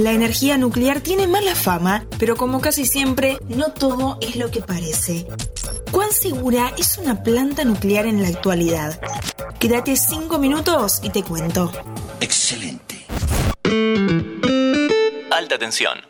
La energía nuclear tiene mala fama, pero como casi siempre, no todo es lo que parece. ¿Cuán segura es una planta nuclear en la actualidad? Quédate 5 minutos y te cuento. Excelente. Alta tensión.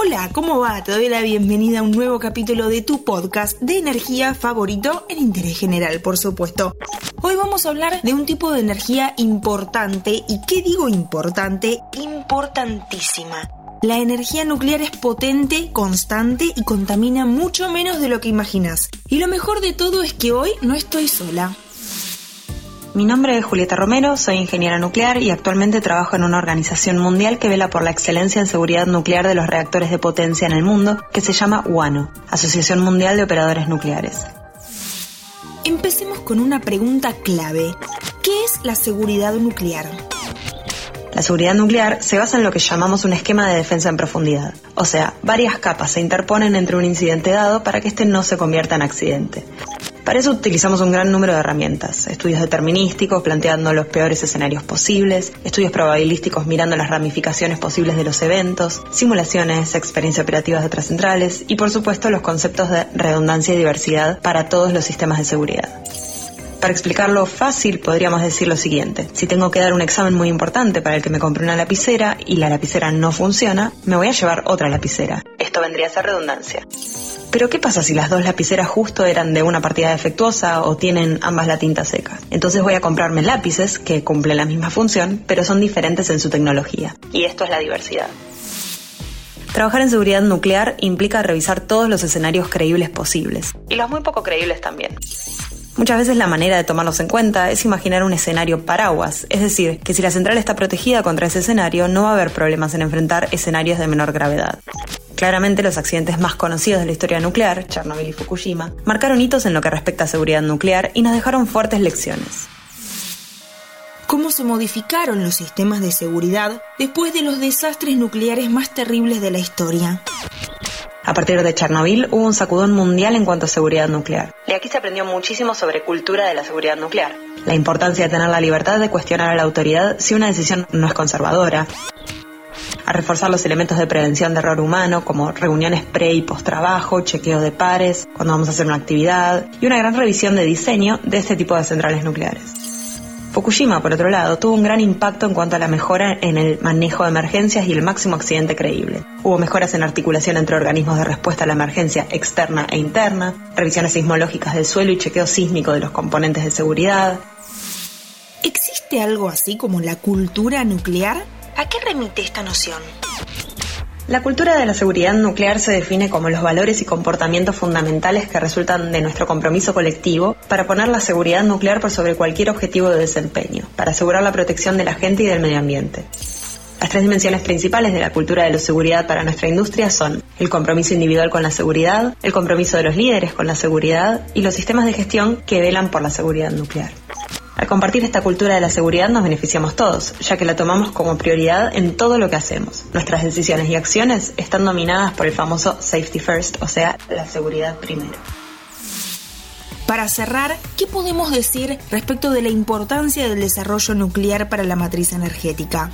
Hola, ¿cómo va? Te doy la bienvenida a un nuevo capítulo de tu podcast de energía favorito en interés general, por supuesto. Hoy vamos a hablar de un tipo de energía importante, y ¿qué digo importante? Importantísima. La energía nuclear es potente, constante y contamina mucho menos de lo que imaginas. Y lo mejor de todo es que hoy no estoy sola. Mi nombre es Julieta Romero, soy ingeniera nuclear y actualmente trabajo en una organización mundial que vela por la excelencia en seguridad nuclear de los reactores de potencia en el mundo, que se llama WANO, Asociación Mundial de Operadores Nucleares. Empecemos con una pregunta clave. ¿Qué es la seguridad nuclear? La seguridad nuclear se basa en lo que llamamos un esquema de defensa en profundidad, o sea, varias capas se interponen entre un incidente dado para que éste no se convierta en accidente. Para eso utilizamos un gran número de herramientas, estudios determinísticos planteando los peores escenarios posibles, estudios probabilísticos mirando las ramificaciones posibles de los eventos, simulaciones, experiencias operativas de otras centrales y por supuesto los conceptos de redundancia y diversidad para todos los sistemas de seguridad. Para explicarlo fácil, podríamos decir lo siguiente. Si tengo que dar un examen muy importante para el que me compré una lapicera y la lapicera no funciona, me voy a llevar otra lapicera. Esto vendría a ser redundancia. Pero ¿qué pasa si las dos lapiceras justo eran de una partida defectuosa o tienen ambas la tinta seca? Entonces voy a comprarme lápices que cumplen la misma función, pero son diferentes en su tecnología. Y esto es la diversidad. Trabajar en seguridad nuclear implica revisar todos los escenarios creíbles posibles. Y los muy poco creíbles también. Muchas veces la manera de tomarlos en cuenta es imaginar un escenario paraguas, es decir, que si la central está protegida contra ese escenario no va a haber problemas en enfrentar escenarios de menor gravedad. Claramente los accidentes más conocidos de la historia nuclear, Chernobyl y Fukushima, marcaron hitos en lo que respecta a seguridad nuclear y nos dejaron fuertes lecciones. ¿Cómo se modificaron los sistemas de seguridad después de los desastres nucleares más terribles de la historia? A partir de Chernobyl hubo un sacudón mundial en cuanto a seguridad nuclear. Y aquí se aprendió muchísimo sobre cultura de la seguridad nuclear. La importancia de tener la libertad de cuestionar a la autoridad si una decisión no es conservadora. A reforzar los elementos de prevención de error humano, como reuniones pre y post trabajo, chequeo de pares, cuando vamos a hacer una actividad, y una gran revisión de diseño de este tipo de centrales nucleares. Fukushima, por otro lado, tuvo un gran impacto en cuanto a la mejora en el manejo de emergencias y el máximo accidente creíble. Hubo mejoras en articulación entre organismos de respuesta a la emergencia externa e interna, revisiones sismológicas del suelo y chequeo sísmico de los componentes de seguridad. ¿Existe algo así como la cultura nuclear? ¿A qué remite esta noción? La cultura de la seguridad nuclear se define como los valores y comportamientos fundamentales que resultan de nuestro compromiso colectivo para poner la seguridad nuclear por sobre cualquier objetivo de desempeño, para asegurar la protección de la gente y del medio ambiente. Las tres dimensiones principales de la cultura de la seguridad para nuestra industria son el compromiso individual con la seguridad, el compromiso de los líderes con la seguridad y los sistemas de gestión que velan por la seguridad nuclear. Al compartir esta cultura de la seguridad nos beneficiamos todos, ya que la tomamos como prioridad en todo lo que hacemos. Nuestras decisiones y acciones están dominadas por el famoso safety first, o sea, la seguridad primero. Para cerrar, ¿qué podemos decir respecto de la importancia del desarrollo nuclear para la matriz energética?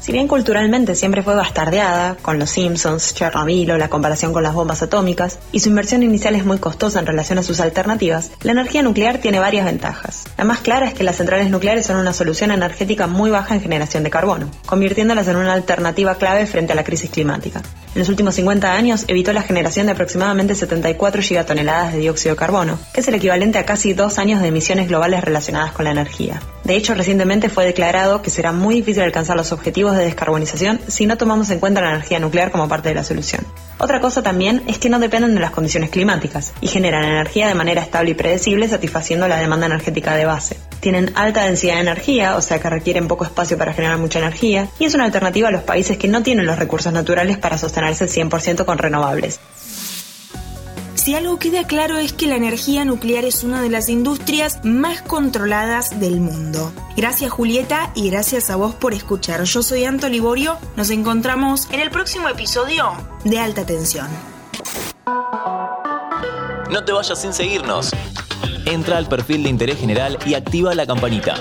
Si bien culturalmente siempre fue bastardeada, con los Simpsons, Chernobyl o la comparación con las bombas atómicas, y su inversión inicial es muy costosa en relación a sus alternativas, la energía nuclear tiene varias ventajas. La más clara es que las centrales nucleares son una solución energética muy baja en generación de carbono, convirtiéndolas en una alternativa clave frente a la crisis climática. En los últimos 50 años evitó la generación de aproximadamente 74 gigatoneladas de dióxido de carbono, que es el equivalente a casi dos años de emisiones globales relacionadas con la energía. De hecho, recientemente fue declarado que será muy difícil alcanzar los objetivos de descarbonización si no tomamos en cuenta la energía nuclear como parte de la solución. Otra cosa también es que no dependen de las condiciones climáticas y generan energía de manera estable y predecible satisfaciendo la demanda energética de base. Tienen alta densidad de energía, o sea que requieren poco espacio para generar mucha energía, y es una alternativa a los países que no tienen los recursos naturales para sostenerse 100% con renovables. Si algo queda claro es que la energía nuclear es una de las industrias más controladas del mundo. Gracias Julieta y gracias a vos por escuchar. Yo soy Anto Liborio. Nos encontramos en el próximo episodio de Alta Tensión. No te vayas sin seguirnos. Entra al perfil de interés general y activa la campanita.